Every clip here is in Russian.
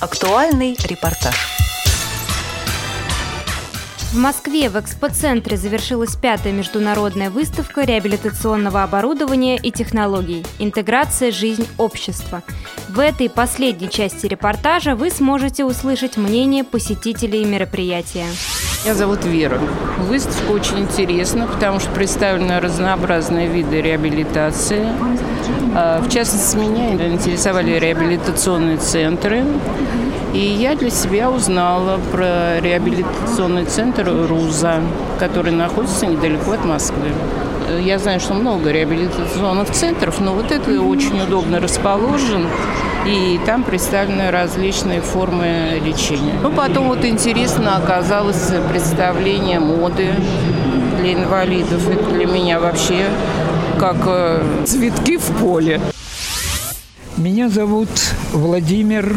Актуальный репортаж. В Москве в экспоцентре завершилась пятая международная выставка реабилитационного оборудования и технологий «Интеграция. Жизнь. Общества». В этой последней части репортажа вы сможете услышать мнение посетителей мероприятия. Меня зовут Вера. Выставка очень интересна, потому что представлены разнообразные виды реабилитации. А, в частности, меня интересовали реабилитационные центры. И я для себя узнала про реабилитационный центр РУЗа, который находится недалеко от Москвы. Я знаю, что много реабилитационных центров, но вот это очень удобно расположен, и там представлены различные формы лечения. Ну, потом вот интересно оказалось представление моды для инвалидов. Это для меня вообще как э, цветки в поле. Меня зовут Владимир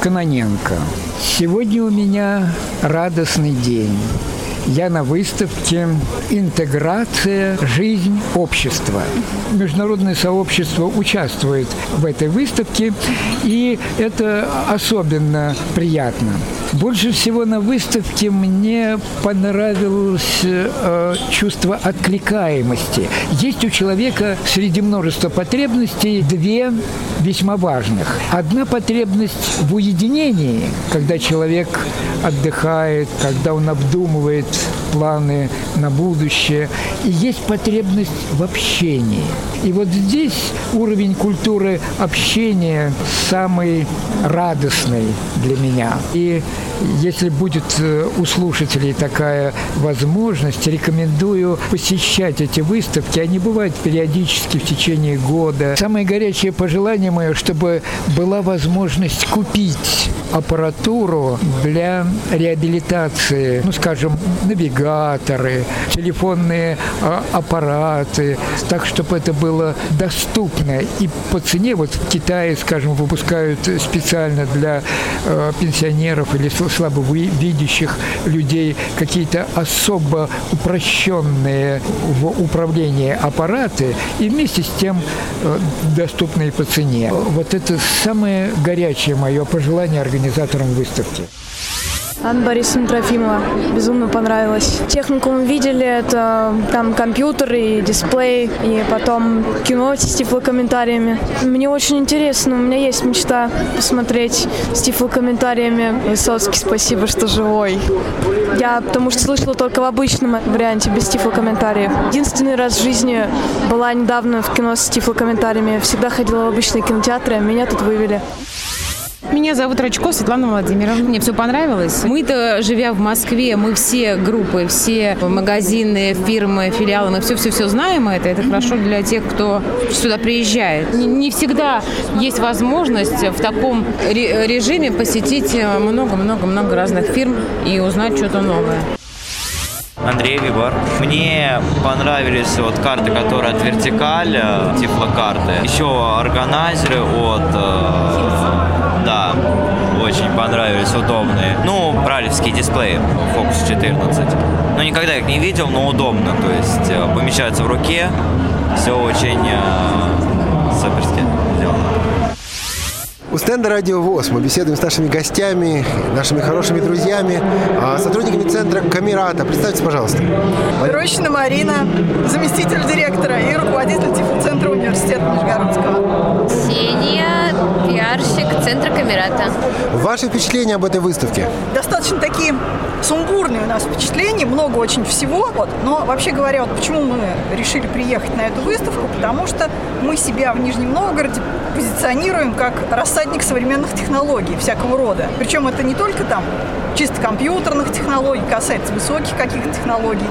Кононенко. Сегодня у меня радостный день я на выставке «Интеграция. Жизнь. Общества». Международное сообщество участвует в этой выставке, и это особенно приятно. Больше всего на выставке мне понравилось э, чувство откликаемости. Есть у человека среди множества потребностей две весьма важных. Одна потребность в уединении, когда человек отдыхает, когда он обдумывает планы на будущее. И есть потребность в общении. И вот здесь уровень культуры общения самый радостный для меня. И если будет э, у слушателей такая возможность, рекомендую посещать эти выставки. Они бывают периодически в течение года. Самое горячее пожелание мое, чтобы была возможность купить аппаратуру для реабилитации, ну, скажем, навигаторы, телефонные а, аппараты, так, чтобы это было доступно. И по цене, вот в Китае, скажем, выпускают специально для э, пенсионеров или слабовидящих людей какие-то особо упрощенные в управлении аппараты и вместе с тем э, доступные по цене. Вот это самое горячее мое пожелание организаторам выставки. Анна Борисовна Трофимова. Безумно понравилось. Техникум видели, это там компьютер и дисплей, и потом кино с тифлокомментариями. Мне очень интересно, у меня есть мечта посмотреть с тифлокомментариями. Высоцкий, спасибо, что живой. Я потому что слышала только в обычном варианте, без тифлокомментариев. Единственный раз в жизни была недавно в кино с тифлокомментариями. Всегда ходила в обычные кинотеатры, а меня тут вывели. Меня зовут Рачко Светлана Владимировна. Мне все понравилось. Мы-то, живя в Москве, мы все группы, все магазины, фирмы, филиалы, мы все-все-все знаем это. Это хорошо для тех, кто сюда приезжает. Не всегда есть возможность в таком режиме посетить много-много-много разных фирм и узнать что-то новое. Андрей Вибор. Мне понравились вот карты, которые от Вертикаль, э, тифлокарты. Еще органайзеры от э, да, очень понравились, удобные. Ну, бралевские дисплеи Focus 14. Ну, никогда их не видел, но удобно. То есть э, помещаются в руке, все очень э, суперски сделано. У стенда «Радио ВОЗ» мы беседуем с нашими гостями, нашими хорошими друзьями, а, сотрудниками центра Камерата. Представьтесь, пожалуйста. Рощина Марина, заместитель директора и руководитель Тифлоцентра университета Нижегородского. Камерата. Ваши впечатления об этой выставке? Достаточно такие сумбурные у нас впечатления, много очень всего. Вот. Но вообще говоря, вот почему мы решили приехать на эту выставку? Потому что мы себя в Нижнем Новгороде позиционируем как рассадник современных технологий всякого рода. Причем это не только там чисто компьютерных технологий, касается высоких каких-то технологий.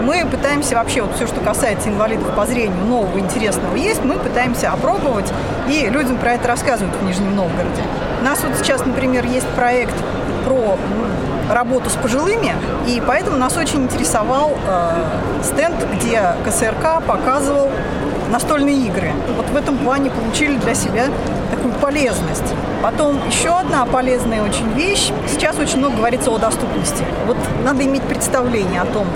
Мы пытаемся вообще, вот все, что касается инвалидов по зрению, нового, интересного есть, мы пытаемся опробовать и людям про это рассказывают в Нижнем Новгороде. У нас вот сейчас, например, есть проект про работу с пожилыми, и поэтому нас очень интересовал э, стенд, где КСРК показывал настольные игры. Вот в этом плане получили для себя такую полезность. Потом еще одна полезная очень вещь. Сейчас очень много говорится о доступности. Вот надо иметь представление о том,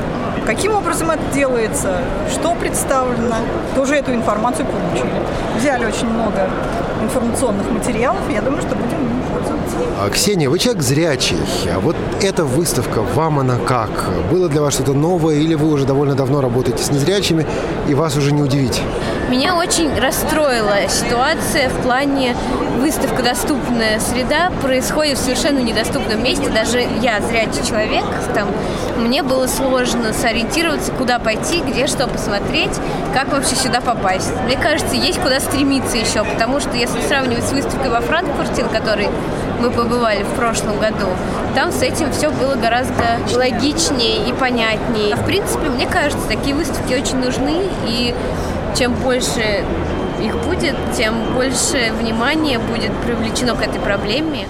каким образом это делается, что представлено. Тоже эту информацию получили. Взяли очень много информационных материалов. Я думаю, что будем Ксения, вы человек зрячий. А вот эта выставка, вам она как? Было для вас что-то новое или вы уже довольно давно работаете с незрячими и вас уже не удивить? Меня очень расстроила ситуация в плане выставка «Доступная среда» происходит в совершенно недоступном месте. Даже я, зрячий человек, там, мне было сложно сориентироваться, куда пойти, где что посмотреть, как вообще сюда попасть. Мне кажется, есть куда стремиться еще, потому что если сравнивать с выставкой во Франкфурте, на которой мы побывали в прошлом году, там с этим все было гораздо логичнее и понятнее. В принципе, мне кажется, такие выставки очень нужны, и чем больше их будет, тем больше внимания будет привлечено к этой проблеме.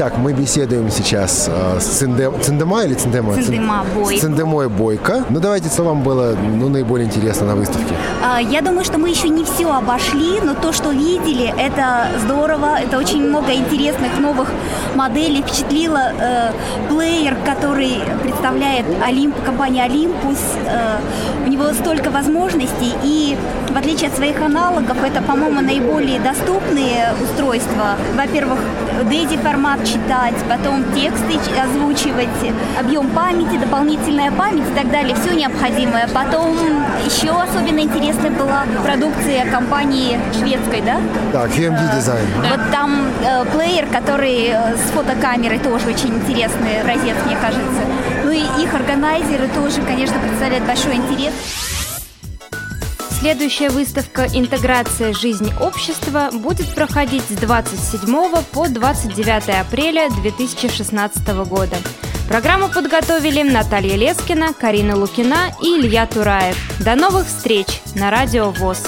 Так, мы беседуем сейчас э, с Цинде... Циндема или Циндема? Циндема Бойко. С Циндемой Бойко. Ну, давайте, что вам было ну, наиболее интересно на выставке? А, Я думаю, что мы еще не все обошли, но то, что видели, это здорово. Это очень много интересных новых моделей. Впечатлило э, плеер, который представляет Олимп, компания Olympus. Э, у него столько возможностей, и в отличие от своих аналогов, это, по-моему, наиболее доступные устройства. Во-первых, DAISY формат читать, потом тексты озвучивать, объем памяти, дополнительная память и так далее, все необходимое. Потом еще особенно интересная была продукция компании шведской, да? Так, VMD дизайн. Вот там э, плеер, который э, с фотокамерой тоже очень интересный образец, мне кажется. Ну и их органайзеры тоже, конечно, представляют большой интерес. Следующая выставка «Интеграция. Жизнь общества» будет проходить с 27 по 29 апреля 2016 года. Программу подготовили Наталья Лескина, Карина Лукина и Илья Тураев. До новых встреч на Радио ВОЗ.